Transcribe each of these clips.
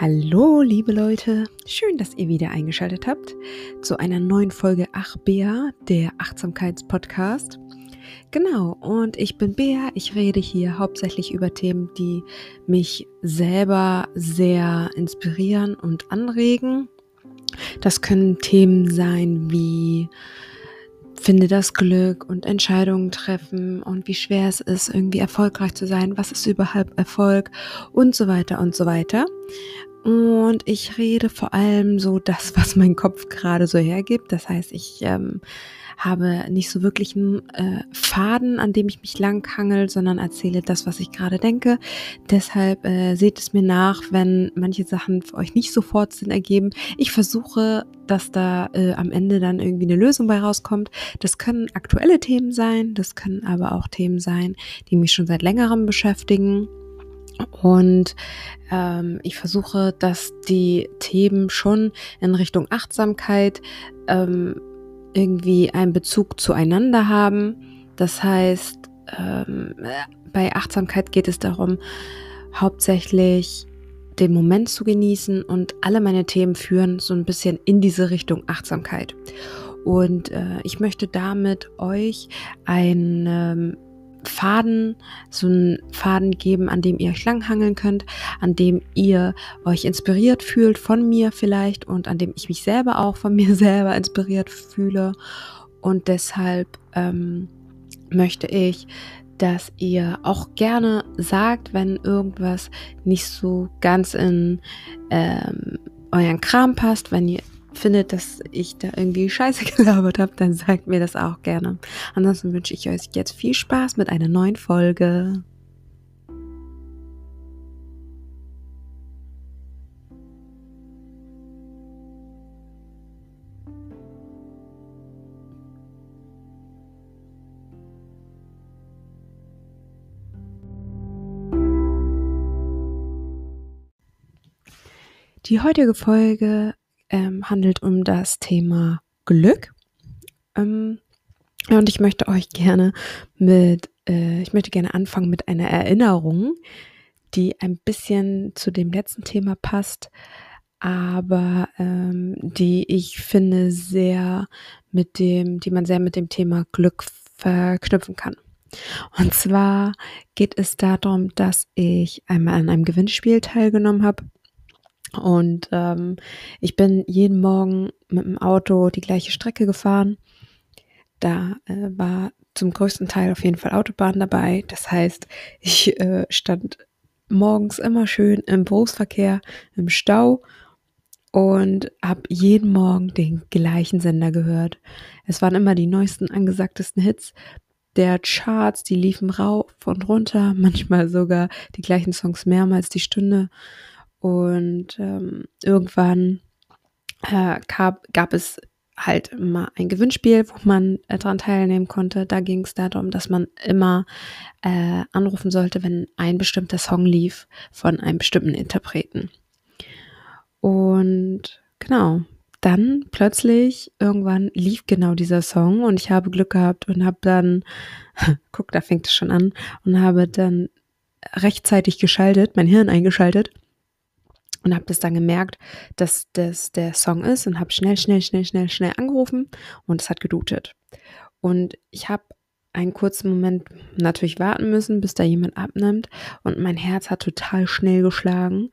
Hallo, liebe Leute. Schön, dass ihr wieder eingeschaltet habt zu einer neuen Folge Ach Bea, der Achtsamkeitspodcast. Genau, und ich bin Bea. Ich rede hier hauptsächlich über Themen, die mich selber sehr inspirieren und anregen. Das können Themen sein wie finde das Glück und Entscheidungen treffen und wie schwer es ist, irgendwie erfolgreich zu sein, was ist überhaupt Erfolg und so weiter und so weiter. Und ich rede vor allem so das, was mein Kopf gerade so hergibt. Das heißt, ich ähm, habe nicht so wirklich einen äh, Faden, an dem ich mich langhangel, sondern erzähle das, was ich gerade denke. Deshalb äh, seht es mir nach, wenn manche Sachen für euch nicht sofort Sinn ergeben. Ich versuche, dass da äh, am Ende dann irgendwie eine Lösung bei rauskommt. Das können aktuelle Themen sein, das können aber auch Themen sein, die mich schon seit längerem beschäftigen. Und ähm, ich versuche, dass die Themen schon in Richtung Achtsamkeit ähm, irgendwie einen Bezug zueinander haben. Das heißt, ähm, bei Achtsamkeit geht es darum, hauptsächlich den Moment zu genießen und alle meine Themen führen so ein bisschen in diese Richtung Achtsamkeit. Und äh, ich möchte damit euch ein ähm, Faden, so einen Faden geben, an dem ihr euch langhangeln könnt, an dem ihr euch inspiriert fühlt von mir vielleicht und an dem ich mich selber auch von mir selber inspiriert fühle. Und deshalb ähm, möchte ich, dass ihr auch gerne sagt, wenn irgendwas nicht so ganz in ähm, euren Kram passt, wenn ihr findet, dass ich da irgendwie Scheiße gelabert habe, dann sagt mir das auch gerne. Ansonsten wünsche ich euch jetzt viel Spaß mit einer neuen Folge. Die heutige Folge ähm, handelt um das Thema Glück. Ähm, und ich möchte euch gerne mit, äh, ich möchte gerne anfangen mit einer Erinnerung, die ein bisschen zu dem letzten Thema passt, aber ähm, die ich finde sehr mit dem, die man sehr mit dem Thema Glück verknüpfen kann. Und zwar geht es darum, dass ich einmal an einem Gewinnspiel teilgenommen habe und ähm, ich bin jeden Morgen mit dem Auto die gleiche Strecke gefahren. Da äh, war zum größten Teil auf jeden Fall Autobahn dabei. Das heißt, ich äh, stand morgens immer schön im Berufsverkehr, im Stau und habe jeden Morgen den gleichen Sender gehört. Es waren immer die neuesten, angesagtesten Hits der Charts, die liefen rauf und runter, manchmal sogar die gleichen Songs mehrmals die Stunde. Und ähm, irgendwann äh, gab, gab es halt mal ein Gewinnspiel, wo man äh, daran teilnehmen konnte. Da ging es darum, dass man immer äh, anrufen sollte, wenn ein bestimmter Song lief von einem bestimmten Interpreten. Und genau, dann plötzlich irgendwann lief genau dieser Song und ich habe Glück gehabt und habe dann, guck, da fängt es schon an, und habe dann rechtzeitig geschaltet, mein Hirn eingeschaltet und habe das dann gemerkt, dass das der Song ist und habe schnell, schnell, schnell, schnell, schnell angerufen und es hat gedutet. Und ich habe einen kurzen Moment natürlich warten müssen, bis da jemand abnimmt und mein Herz hat total schnell geschlagen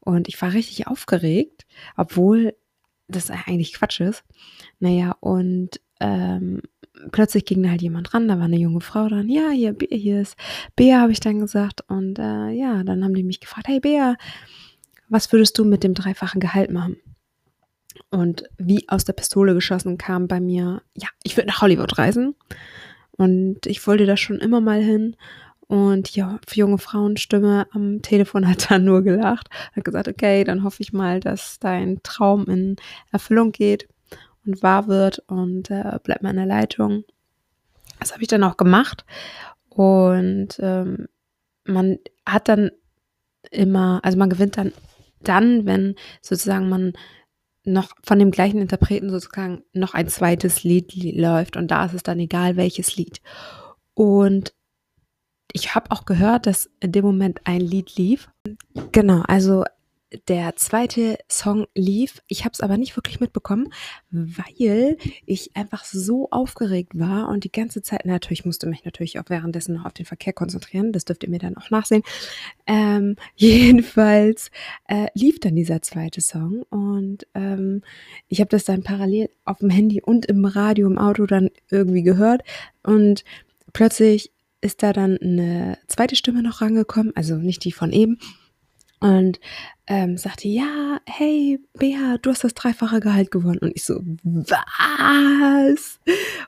und ich war richtig aufgeregt, obwohl das eigentlich Quatsch ist. Naja, und ähm, plötzlich ging da halt jemand ran, da war eine junge Frau dran, ja, hier, hier ist Bea, habe ich dann gesagt. Und äh, ja, dann haben die mich gefragt, hey Bea, was würdest du mit dem dreifachen Gehalt machen? Und wie aus der Pistole geschossen kam bei mir, ja, ich würde nach Hollywood reisen. Und ich wollte da schon immer mal hin. Und die junge Frauenstimme am Telefon hat dann nur gelacht, hat gesagt, okay, dann hoffe ich mal, dass dein Traum in Erfüllung geht und wahr wird und äh, bleib mal in der Leitung. Das habe ich dann auch gemacht. Und ähm, man hat dann immer, also man gewinnt dann dann, wenn sozusagen man noch von dem gleichen Interpreten sozusagen noch ein zweites Lied läuft und da ist es dann egal, welches Lied. Und ich habe auch gehört, dass in dem Moment ein Lied lief. Genau, also der zweite Song lief. Ich habe es aber nicht wirklich mitbekommen, weil ich einfach so aufgeregt war und die ganze Zeit, natürlich musste mich natürlich auch währenddessen noch auf den Verkehr konzentrieren. Das dürft ihr mir dann auch nachsehen. Ähm, jedenfalls äh, lief dann dieser zweite Song und ähm, ich habe das dann parallel auf dem Handy und im Radio im Auto dann irgendwie gehört und plötzlich ist da dann eine zweite Stimme noch rangekommen, also nicht die von eben und ähm, sagte, ja, hey, Bea, du hast das dreifache Gehalt gewonnen. Und ich so, was?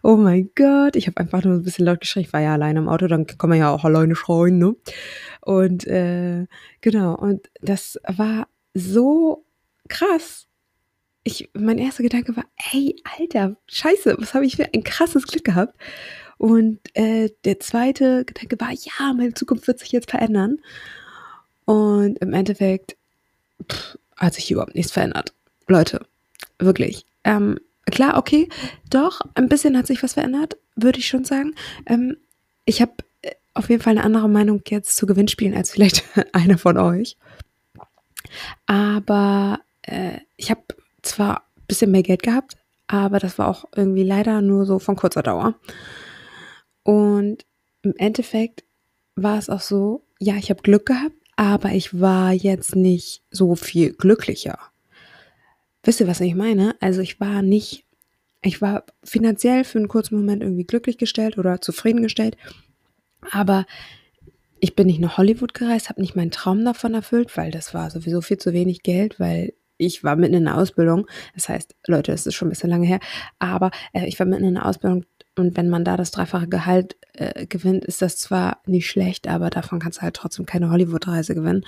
Oh mein Gott. Ich habe einfach nur ein bisschen laut geschrien. Ich war ja alleine im Auto, dann kann man ja auch alleine schreien, ne? Und äh, genau, und das war so krass. Ich, mein erster Gedanke war, hey, Alter, scheiße, was habe ich für ein krasses Glück gehabt. Und äh, der zweite Gedanke war, ja, meine Zukunft wird sich jetzt verändern. Und im Endeffekt pff, hat sich überhaupt nichts verändert. Leute, wirklich. Ähm, klar, okay, doch, ein bisschen hat sich was verändert, würde ich schon sagen. Ähm, ich habe äh, auf jeden Fall eine andere Meinung jetzt zu Gewinnspielen als vielleicht einer von euch. Aber äh, ich habe zwar ein bisschen mehr Geld gehabt, aber das war auch irgendwie leider nur so von kurzer Dauer. Und im Endeffekt war es auch so, ja, ich habe Glück gehabt, aber ich war jetzt nicht so viel glücklicher. Wisst ihr, was ich meine? Also ich war nicht, ich war finanziell für einen kurzen Moment irgendwie glücklich gestellt oder zufriedengestellt, aber ich bin nicht nach Hollywood gereist, habe nicht meinen Traum davon erfüllt, weil das war sowieso viel zu wenig Geld, weil ich war mitten in der Ausbildung. Das heißt, Leute, das ist schon ein bisschen lange her, aber äh, ich war mitten in der Ausbildung und wenn man da das dreifache Gehalt äh, gewinnt, ist das zwar nicht schlecht, aber davon kannst du halt trotzdem keine Hollywood-Reise gewinnen,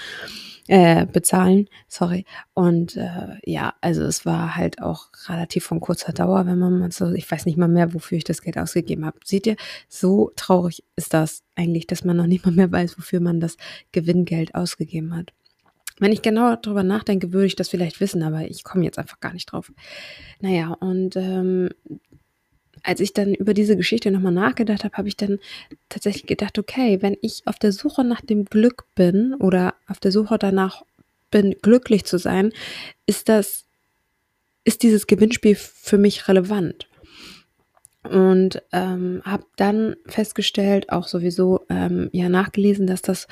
äh, bezahlen, sorry. Und äh, ja, also es war halt auch relativ von kurzer Dauer, wenn man mal so, ich weiß nicht mal mehr, wofür ich das Geld ausgegeben habe. Seht ihr, so traurig ist das eigentlich, dass man noch nicht mal mehr weiß, wofür man das Gewinngeld ausgegeben hat. Wenn ich genau darüber nachdenke, würde ich das vielleicht wissen, aber ich komme jetzt einfach gar nicht drauf. Naja, und ähm, als ich dann über diese Geschichte nochmal nachgedacht habe, habe ich dann tatsächlich gedacht, okay, wenn ich auf der Suche nach dem Glück bin oder auf der Suche danach bin, glücklich zu sein, ist das, ist dieses Gewinnspiel für mich relevant. Und ähm, habe dann festgestellt, auch sowieso ähm, ja nachgelesen, dass das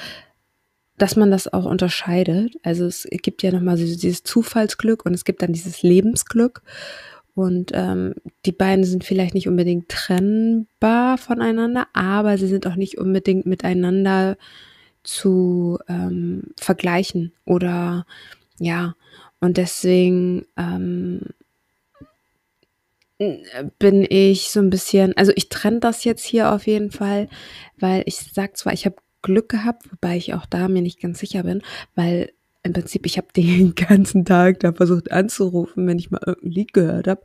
dass man das auch unterscheidet. Also es gibt ja nochmal dieses Zufallsglück und es gibt dann dieses Lebensglück. Und ähm, die beiden sind vielleicht nicht unbedingt trennbar voneinander, aber sie sind auch nicht unbedingt miteinander zu ähm, vergleichen oder ja. Und deswegen ähm, bin ich so ein bisschen, also ich trenne das jetzt hier auf jeden Fall, weil ich sag zwar, ich habe Glück gehabt, wobei ich auch da mir nicht ganz sicher bin, weil im Prinzip, ich habe den ganzen Tag da versucht anzurufen, wenn ich mal irgendein Lied gehört habe.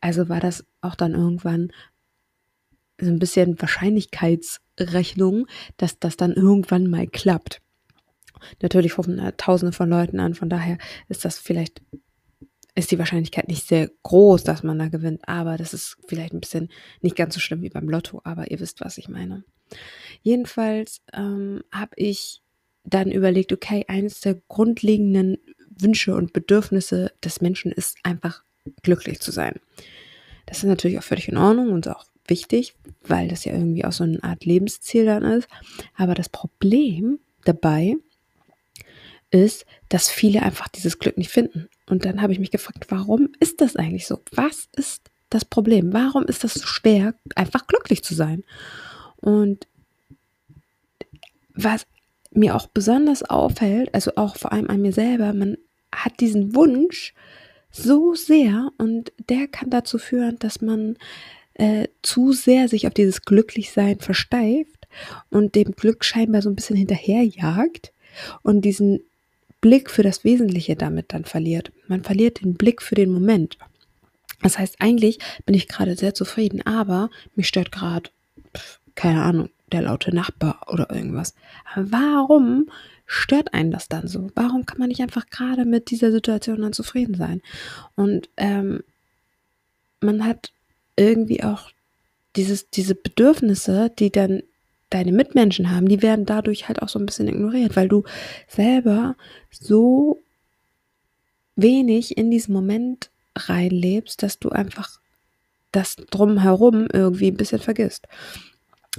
Also war das auch dann irgendwann so ein bisschen Wahrscheinlichkeitsrechnung, dass das dann irgendwann mal klappt. Natürlich rufen da tausende von Leuten an, von daher ist das vielleicht, ist die Wahrscheinlichkeit nicht sehr groß, dass man da gewinnt, aber das ist vielleicht ein bisschen nicht ganz so schlimm wie beim Lotto, aber ihr wisst, was ich meine. Jedenfalls ähm, habe ich dann überlegt, okay, eines der grundlegenden Wünsche und Bedürfnisse des Menschen ist einfach glücklich zu sein. Das ist natürlich auch völlig in Ordnung und auch wichtig, weil das ja irgendwie auch so eine Art Lebensziel dann ist. Aber das Problem dabei ist, dass viele einfach dieses Glück nicht finden. Und dann habe ich mich gefragt, warum ist das eigentlich so? Was ist das Problem? Warum ist das so schwer, einfach glücklich zu sein? Und was mir auch besonders auffällt, also auch vor allem an mir selber, man hat diesen Wunsch so sehr und der kann dazu führen, dass man äh, zu sehr sich auf dieses Glücklichsein versteift und dem Glück scheinbar so ein bisschen hinterherjagt und diesen Blick für das Wesentliche damit dann verliert. Man verliert den Blick für den Moment. Das heißt, eigentlich bin ich gerade sehr zufrieden, aber mich stört gerade, keine Ahnung, der laute Nachbar oder irgendwas. Warum stört einen das dann so? Warum kann man nicht einfach gerade mit dieser Situation dann zufrieden sein? Und ähm, man hat irgendwie auch dieses, diese Bedürfnisse, die dann deine Mitmenschen haben, die werden dadurch halt auch so ein bisschen ignoriert, weil du selber so wenig in diesen Moment reinlebst, dass du einfach das drumherum irgendwie ein bisschen vergisst.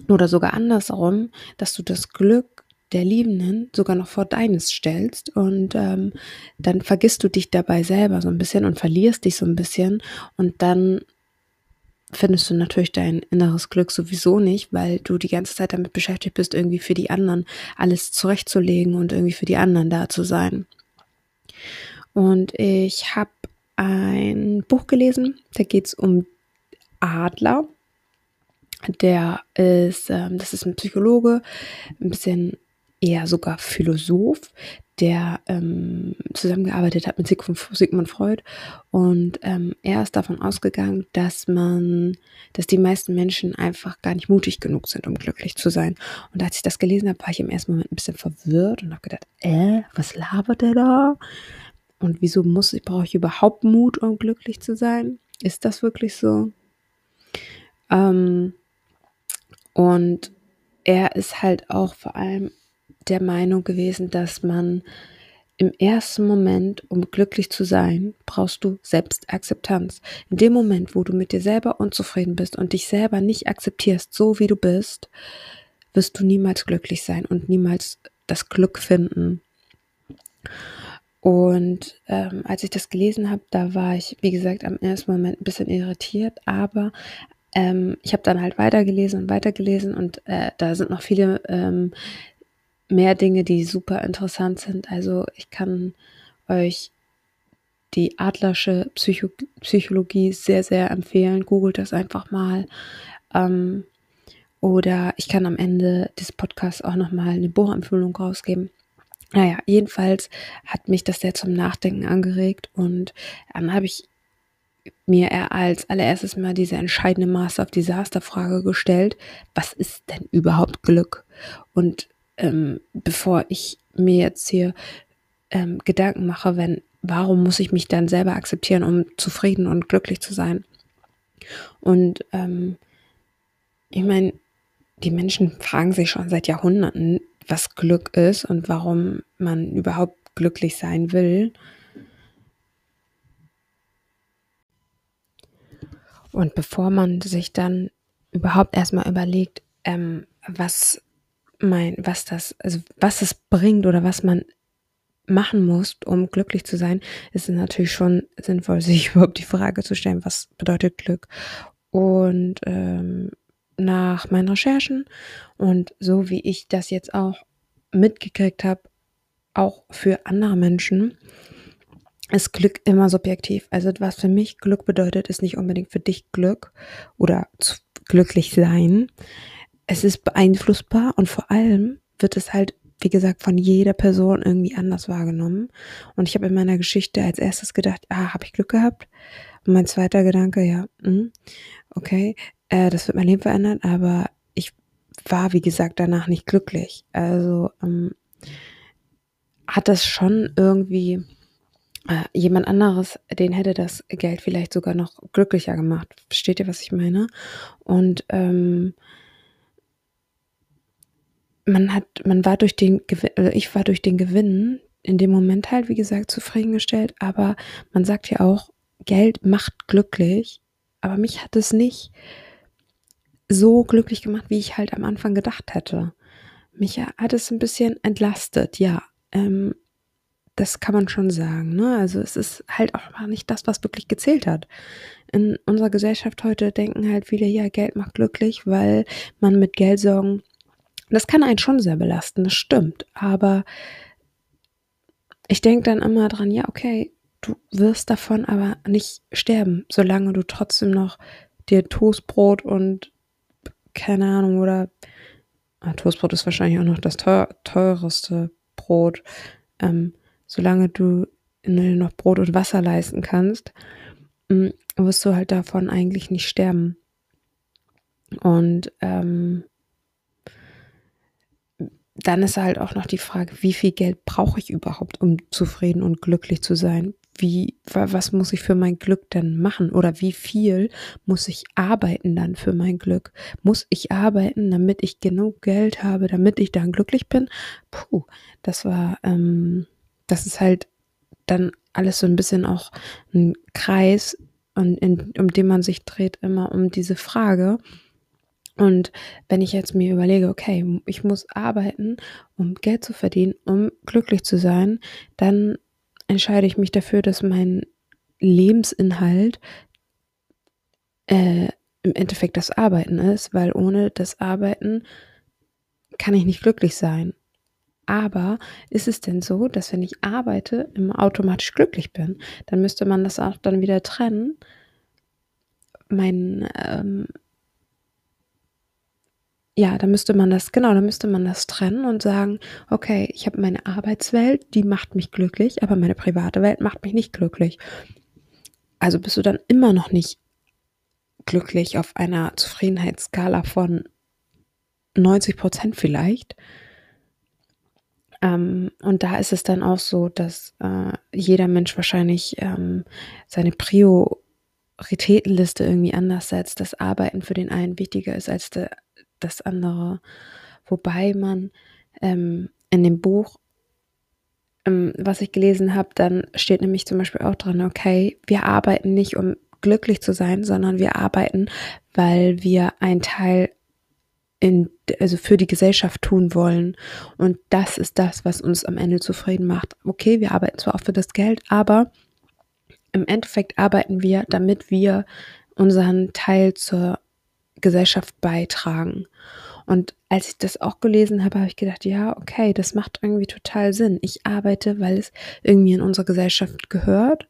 Oder sogar andersherum, dass du das Glück der Liebenden sogar noch vor deines stellst und ähm, dann vergisst du dich dabei selber so ein bisschen und verlierst dich so ein bisschen und dann findest du natürlich dein inneres Glück sowieso nicht, weil du die ganze Zeit damit beschäftigt bist, irgendwie für die anderen alles zurechtzulegen und irgendwie für die anderen da zu sein. Und ich habe ein Buch gelesen, da geht es um Adler. Der ist, ähm, das ist ein Psychologe, ein bisschen eher sogar Philosoph, der ähm, zusammengearbeitet hat mit Sigmund Freud. Und ähm, er ist davon ausgegangen, dass man, dass die meisten Menschen einfach gar nicht mutig genug sind, um glücklich zu sein. Und als ich das gelesen habe, war ich im ersten Moment ein bisschen verwirrt und habe gedacht, äh, was labert der da? Und wieso muss ich, brauche ich überhaupt Mut, um glücklich zu sein? Ist das wirklich so? Ähm, und er ist halt auch vor allem der Meinung gewesen, dass man im ersten Moment, um glücklich zu sein, brauchst du Selbstakzeptanz. In dem Moment, wo du mit dir selber unzufrieden bist und dich selber nicht akzeptierst, so wie du bist, wirst du niemals glücklich sein und niemals das Glück finden. Und ähm, als ich das gelesen habe, da war ich, wie gesagt, am ersten Moment ein bisschen irritiert, aber ähm, ich habe dann halt weitergelesen und weitergelesen und äh, da sind noch viele ähm, mehr Dinge, die super interessant sind. Also ich kann euch die Adlersche Psycho Psychologie sehr, sehr empfehlen. Googelt das einfach mal. Ähm, oder ich kann am Ende des Podcasts auch nochmal eine Buchempfehlung rausgeben. Naja, jedenfalls hat mich das sehr zum Nachdenken angeregt und dann habe ich mir als allererstes mal diese entscheidende Master of Disaster Frage gestellt. Was ist denn überhaupt Glück? Und ähm, bevor ich mir jetzt hier ähm, Gedanken mache, wenn, warum muss ich mich dann selber akzeptieren, um zufrieden und glücklich zu sein? Und ähm, ich meine, die Menschen fragen sich schon seit Jahrhunderten, was Glück ist und warum man überhaupt glücklich sein will. Und bevor man sich dann überhaupt erstmal überlegt, ähm, was mein, was das, also was es bringt oder was man machen muss, um glücklich zu sein, ist es natürlich schon sinnvoll, sich überhaupt die Frage zu stellen, was bedeutet Glück. Und ähm, nach meinen Recherchen und so wie ich das jetzt auch mitgekriegt habe, auch für andere Menschen, ist Glück immer subjektiv. Also was für mich Glück bedeutet, ist nicht unbedingt für dich Glück oder glücklich sein es ist beeinflussbar und vor allem wird es halt, wie gesagt, von jeder Person irgendwie anders wahrgenommen. Und ich habe in meiner Geschichte als erstes gedacht, ah, habe ich Glück gehabt? Und mein zweiter Gedanke, ja, mh, hm, okay, äh, das wird mein Leben verändern, aber ich war, wie gesagt, danach nicht glücklich. Also ähm, hat das schon irgendwie äh, jemand anderes, den hätte das Geld vielleicht sogar noch glücklicher gemacht. Versteht ihr, was ich meine? Und ähm, man hat, man war durch den also ich war durch den Gewinn in dem Moment halt, wie gesagt, zufriedengestellt, aber man sagt ja auch, Geld macht glücklich, aber mich hat es nicht so glücklich gemacht, wie ich halt am Anfang gedacht hätte. Mich hat es ein bisschen entlastet, ja. Ähm, das kann man schon sagen. Ne? Also es ist halt auch nicht das, was wirklich gezählt hat. In unserer Gesellschaft heute denken halt viele, ja, Geld macht glücklich, weil man mit Geldsorgen das kann einen schon sehr belasten, das stimmt. Aber ich denke dann immer dran, ja, okay, du wirst davon aber nicht sterben, solange du trotzdem noch dir Toastbrot und keine Ahnung, oder ah, Toastbrot ist wahrscheinlich auch noch das teuer, teureste Brot. Ähm, solange du noch Brot und Wasser leisten kannst, mm, wirst du halt davon eigentlich nicht sterben. Und ähm, dann ist halt auch noch die Frage, wie viel Geld brauche ich überhaupt, um zufrieden und glücklich zu sein? Wie, was muss ich für mein Glück denn machen? Oder wie viel muss ich arbeiten dann für mein Glück? Muss ich arbeiten, damit ich genug Geld habe, damit ich dann glücklich bin? Puh, das war, ähm, das ist halt dann alles so ein bisschen auch ein Kreis, und in, um den man sich dreht, immer um diese Frage. Und wenn ich jetzt mir überlege, okay, ich muss arbeiten, um Geld zu verdienen, um glücklich zu sein, dann entscheide ich mich dafür, dass mein Lebensinhalt äh, im Endeffekt das Arbeiten ist, weil ohne das Arbeiten kann ich nicht glücklich sein. Aber ist es denn so, dass wenn ich arbeite, immer automatisch glücklich bin? Dann müsste man das auch dann wieder trennen. Mein, ähm, ja, da müsste man das, genau, da müsste man das trennen und sagen, okay, ich habe meine Arbeitswelt, die macht mich glücklich, aber meine private Welt macht mich nicht glücklich. Also bist du dann immer noch nicht glücklich auf einer Zufriedenheitsskala von 90 Prozent vielleicht. Ähm, und da ist es dann auch so, dass äh, jeder Mensch wahrscheinlich ähm, seine Prioritätenliste irgendwie anders setzt, dass Arbeiten für den einen wichtiger ist als de, das andere. Wobei man ähm, in dem Buch, ähm, was ich gelesen habe, dann steht nämlich zum Beispiel auch drin, okay, wir arbeiten nicht, um glücklich zu sein, sondern wir arbeiten, weil wir ein Teil in, also für die Gesellschaft tun wollen. Und das ist das, was uns am Ende zufrieden macht. Okay, wir arbeiten zwar auch für das Geld, aber im Endeffekt arbeiten wir, damit wir unseren Teil zur Gesellschaft beitragen. Und als ich das auch gelesen habe, habe ich gedacht, ja, okay, das macht irgendwie total Sinn. Ich arbeite, weil es irgendwie in unsere Gesellschaft gehört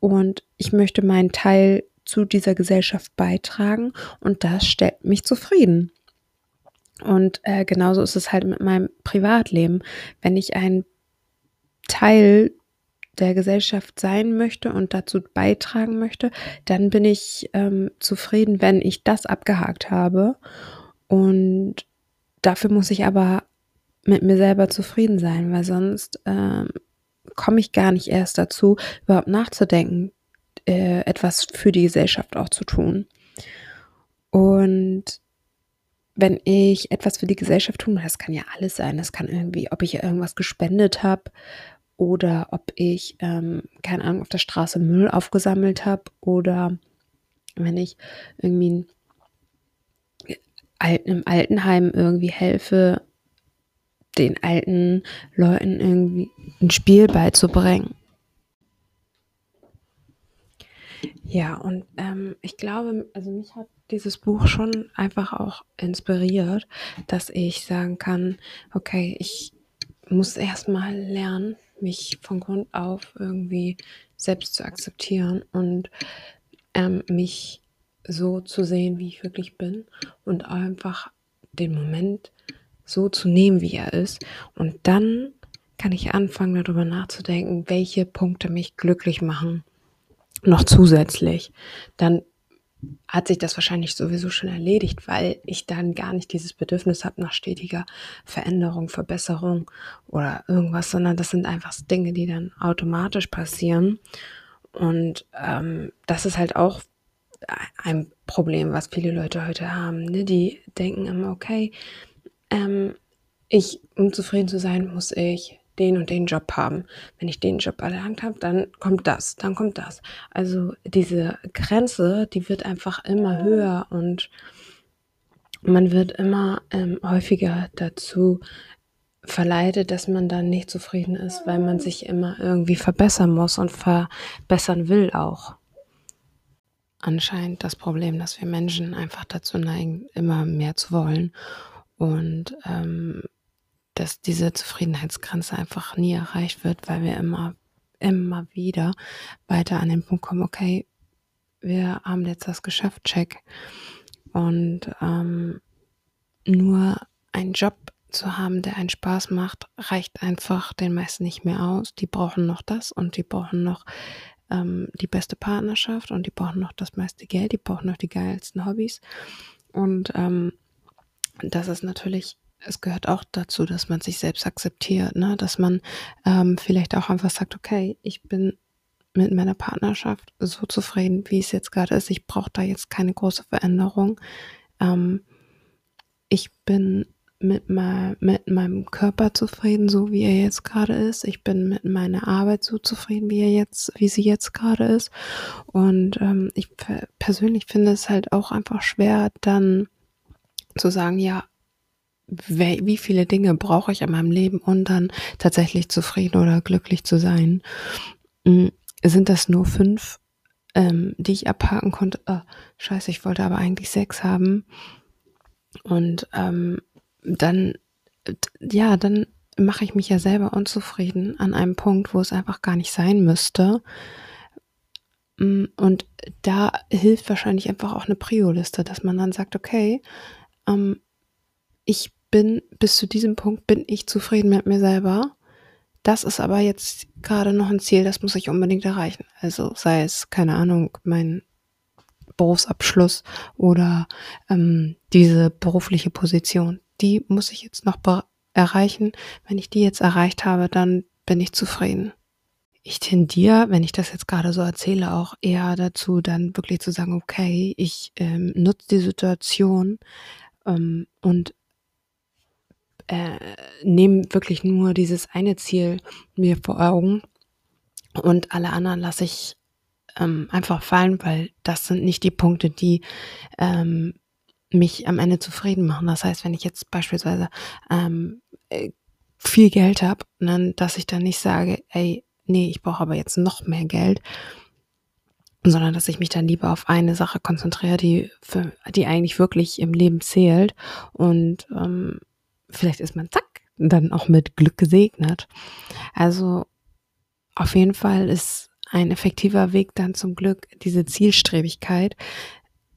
und ich möchte meinen Teil zu dieser Gesellschaft beitragen und das stellt mich zufrieden. Und äh, genauso ist es halt mit meinem Privatleben. Wenn ich ein Teil der Gesellschaft sein möchte und dazu beitragen möchte, dann bin ich ähm, zufrieden, wenn ich das abgehakt habe. Und dafür muss ich aber mit mir selber zufrieden sein, weil sonst ähm, komme ich gar nicht erst dazu, überhaupt nachzudenken, äh, etwas für die Gesellschaft auch zu tun. Und wenn ich etwas für die Gesellschaft tue, das kann ja alles sein, das kann irgendwie, ob ich irgendwas gespendet habe oder ob ich, ähm, keine Ahnung, auf der Straße Müll aufgesammelt habe oder wenn ich irgendwie im Altenheim irgendwie helfe, den alten Leuten irgendwie ein Spiel beizubringen. Ja, und ähm, ich glaube, also mich hat dieses Buch schon einfach auch inspiriert, dass ich sagen kann, okay, ich muss erstmal lernen, mich von Grund auf irgendwie selbst zu akzeptieren und ähm, mich so zu sehen, wie ich wirklich bin und einfach den Moment so zu nehmen, wie er ist. Und dann kann ich anfangen, darüber nachzudenken, welche Punkte mich glücklich machen. Noch zusätzlich. Dann hat sich das wahrscheinlich sowieso schon erledigt, weil ich dann gar nicht dieses Bedürfnis habe nach stetiger Veränderung, Verbesserung oder irgendwas, sondern das sind einfach Dinge, die dann automatisch passieren. Und ähm, das ist halt auch ein Problem, was viele Leute heute haben. Ne? Die denken immer, okay, ähm, ich, um zufrieden zu sein, muss ich den und den Job haben. Wenn ich den Job erlangt habe, dann kommt das, dann kommt das. Also diese Grenze, die wird einfach immer höher und man wird immer ähm, häufiger dazu verleitet, dass man dann nicht zufrieden ist, weil man sich immer irgendwie verbessern muss und verbessern will auch. Anscheinend das Problem, dass wir Menschen einfach dazu neigen, immer mehr zu wollen und ähm, dass diese Zufriedenheitsgrenze einfach nie erreicht wird, weil wir immer, immer wieder weiter an den Punkt kommen, okay, wir haben jetzt das geschafft, check. Und ähm, nur einen Job zu haben, der einen Spaß macht, reicht einfach den meisten nicht mehr aus. Die brauchen noch das und die brauchen noch ähm, die beste Partnerschaft und die brauchen noch das meiste Geld, die brauchen noch die geilsten Hobbys. Und ähm, das ist natürlich es gehört auch dazu, dass man sich selbst akzeptiert, ne? dass man ähm, vielleicht auch einfach sagt, okay, ich bin mit meiner Partnerschaft so zufrieden, wie es jetzt gerade ist. Ich brauche da jetzt keine große Veränderung. Ähm, ich bin mit, mein, mit meinem Körper zufrieden, so wie er jetzt gerade ist. Ich bin mit meiner Arbeit so zufrieden, wie er jetzt, wie sie jetzt gerade ist. Und ähm, ich persönlich finde es halt auch einfach schwer, dann zu sagen, ja, wie viele Dinge brauche ich in meinem Leben, um dann tatsächlich zufrieden oder glücklich zu sein. Hm, sind das nur fünf, ähm, die ich abhaken konnte? Oh, scheiße, ich wollte aber eigentlich sechs haben. Und ähm, dann, ja, dann mache ich mich ja selber unzufrieden an einem Punkt, wo es einfach gar nicht sein müsste. Mm, und da hilft wahrscheinlich einfach auch eine Prio-Liste, dass man dann sagt, okay, ähm, ich bin bis zu diesem Punkt bin ich zufrieden mit mir selber. Das ist aber jetzt gerade noch ein Ziel, das muss ich unbedingt erreichen. Also sei es, keine Ahnung, mein Berufsabschluss oder ähm, diese berufliche Position. Die muss ich jetzt noch erreichen. Wenn ich die jetzt erreicht habe, dann bin ich zufrieden. Ich tendiere, wenn ich das jetzt gerade so erzähle, auch eher dazu, dann wirklich zu sagen, okay, ich ähm, nutze die Situation ähm, und äh, nehme wirklich nur dieses eine Ziel mir vor Augen und alle anderen lasse ich ähm, einfach fallen, weil das sind nicht die Punkte, die ähm, mich am Ende zufrieden machen. Das heißt, wenn ich jetzt beispielsweise ähm, äh, viel Geld habe, dass ich dann nicht sage, ey, nee, ich brauche aber jetzt noch mehr Geld, sondern dass ich mich dann lieber auf eine Sache konzentriere, die für, die eigentlich wirklich im Leben zählt und ähm, vielleicht ist man zack dann auch mit Glück gesegnet. Also auf jeden Fall ist ein effektiver Weg dann zum Glück diese Zielstrebigkeit,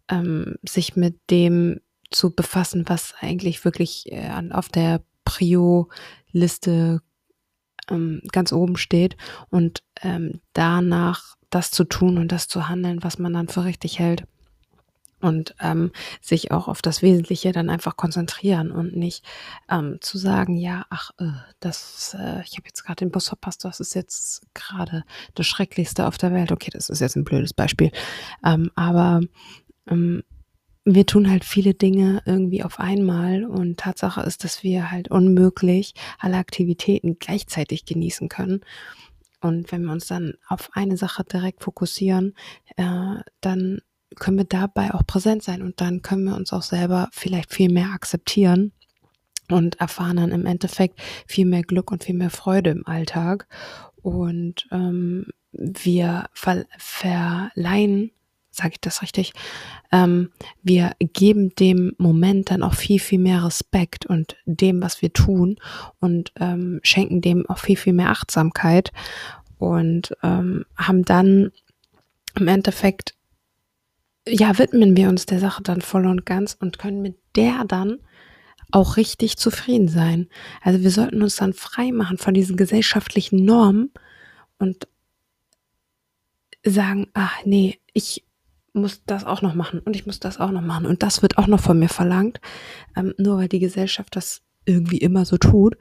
ähm, sich mit dem zu befassen, was eigentlich wirklich äh, auf der Prio-Liste ähm, ganz oben steht und ähm, danach das zu tun und das zu handeln, was man dann für richtig hält und ähm, sich auch auf das Wesentliche dann einfach konzentrieren und nicht ähm, zu sagen, ja, ach, äh, das, äh, ich habe jetzt gerade den Bus verpasst, das ist jetzt gerade das Schrecklichste auf der Welt. Okay, das ist jetzt ein blödes Beispiel, ähm, aber ähm, wir tun halt viele Dinge irgendwie auf einmal und Tatsache ist, dass wir halt unmöglich alle Aktivitäten gleichzeitig genießen können. Und wenn wir uns dann auf eine Sache direkt fokussieren, äh, dann können wir dabei auch präsent sein und dann können wir uns auch selber vielleicht viel mehr akzeptieren und erfahren dann im Endeffekt viel mehr Glück und viel mehr Freude im Alltag. Und ähm, wir ver verleihen, sage ich das richtig, ähm, wir geben dem Moment dann auch viel, viel mehr Respekt und dem, was wir tun und ähm, schenken dem auch viel, viel mehr Achtsamkeit und ähm, haben dann im Endeffekt ja, widmen wir uns der Sache dann voll und ganz und können mit der dann auch richtig zufrieden sein. Also wir sollten uns dann frei machen von diesen gesellschaftlichen Normen und sagen, ach nee, ich muss das auch noch machen und ich muss das auch noch machen und das wird auch noch von mir verlangt, ähm, nur weil die Gesellschaft das irgendwie immer so tut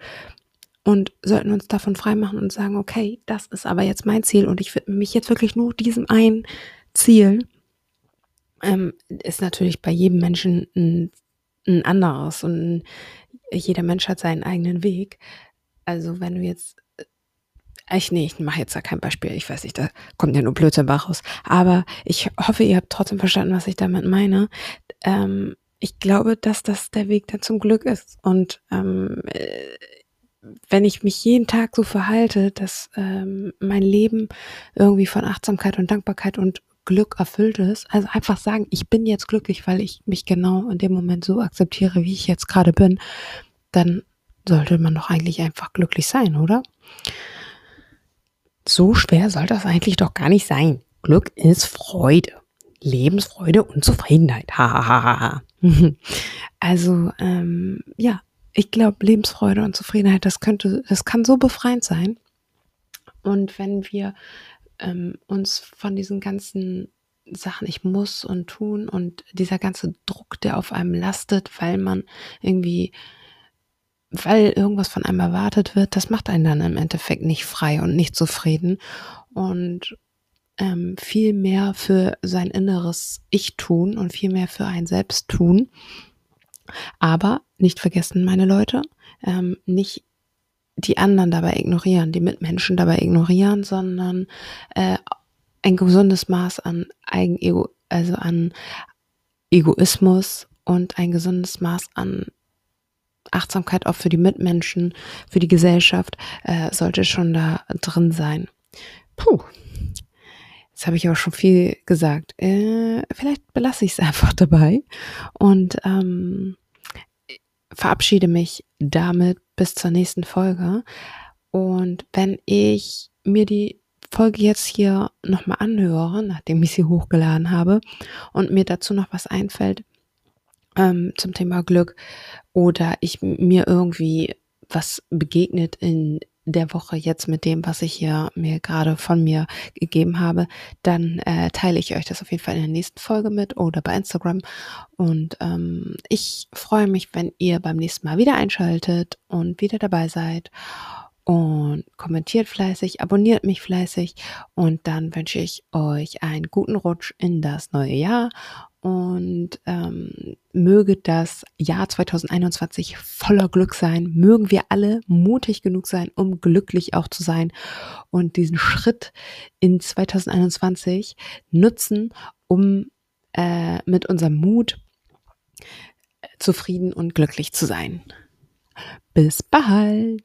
und sollten uns davon frei machen und sagen, okay, das ist aber jetzt mein Ziel und ich widme mich jetzt wirklich nur diesem einen Ziel ähm, ist natürlich bei jedem Menschen ein, ein anderes und jeder Mensch hat seinen eigenen Weg. Also wenn du jetzt äh, ich, nee, ich mache jetzt da kein Beispiel. Ich weiß nicht, da kommt ja nur Blödsinn Bach raus. Aber ich hoffe, ihr habt trotzdem verstanden, was ich damit meine. Ähm, ich glaube, dass das der Weg dann zum Glück ist. Und ähm, äh, wenn ich mich jeden Tag so verhalte, dass ähm, mein Leben irgendwie von Achtsamkeit und Dankbarkeit und Glück erfüllt ist. Also einfach sagen, ich bin jetzt glücklich, weil ich mich genau in dem Moment so akzeptiere, wie ich jetzt gerade bin, dann sollte man doch eigentlich einfach glücklich sein, oder? So schwer soll das eigentlich doch gar nicht sein. Glück ist Freude. Lebensfreude und Zufriedenheit. Also, ähm, ja, ich glaube, Lebensfreude und Zufriedenheit, das könnte, das kann so befreiend sein. Und wenn wir ähm, uns von diesen ganzen Sachen, ich muss und tun und dieser ganze Druck, der auf einem lastet, weil man irgendwie, weil irgendwas von einem erwartet wird, das macht einen dann im Endeffekt nicht frei und nicht zufrieden und ähm, viel mehr für sein inneres Ich tun und viel mehr für ein Selbst tun. Aber nicht vergessen, meine Leute, ähm, nicht die anderen dabei ignorieren, die Mitmenschen dabei ignorieren, sondern äh, ein gesundes Maß an Eigenego, also an Egoismus und ein gesundes Maß an Achtsamkeit auch für die Mitmenschen, für die Gesellschaft äh, sollte schon da drin sein. Puh, jetzt habe ich aber schon viel gesagt. Äh, vielleicht belasse ich es einfach dabei und ähm, verabschiede mich damit bis zur nächsten Folge. Und wenn ich mir die Folge jetzt hier nochmal anhöre, nachdem ich sie hochgeladen habe und mir dazu noch was einfällt ähm, zum Thema Glück oder ich mir irgendwie was begegnet in der Woche jetzt mit dem, was ich hier mir gerade von mir gegeben habe, dann äh, teile ich euch das auf jeden Fall in der nächsten Folge mit oder bei Instagram. Und ähm, ich freue mich, wenn ihr beim nächsten Mal wieder einschaltet und wieder dabei seid und kommentiert fleißig, abonniert mich fleißig und dann wünsche ich euch einen guten Rutsch in das neue Jahr und ähm, möge das Jahr 2021 voller Glück sein. Mögen wir alle mutig genug sein, um glücklich auch zu sein und diesen Schritt in 2021 nutzen, um äh, mit unserem Mut zufrieden und glücklich zu sein. Bis bald!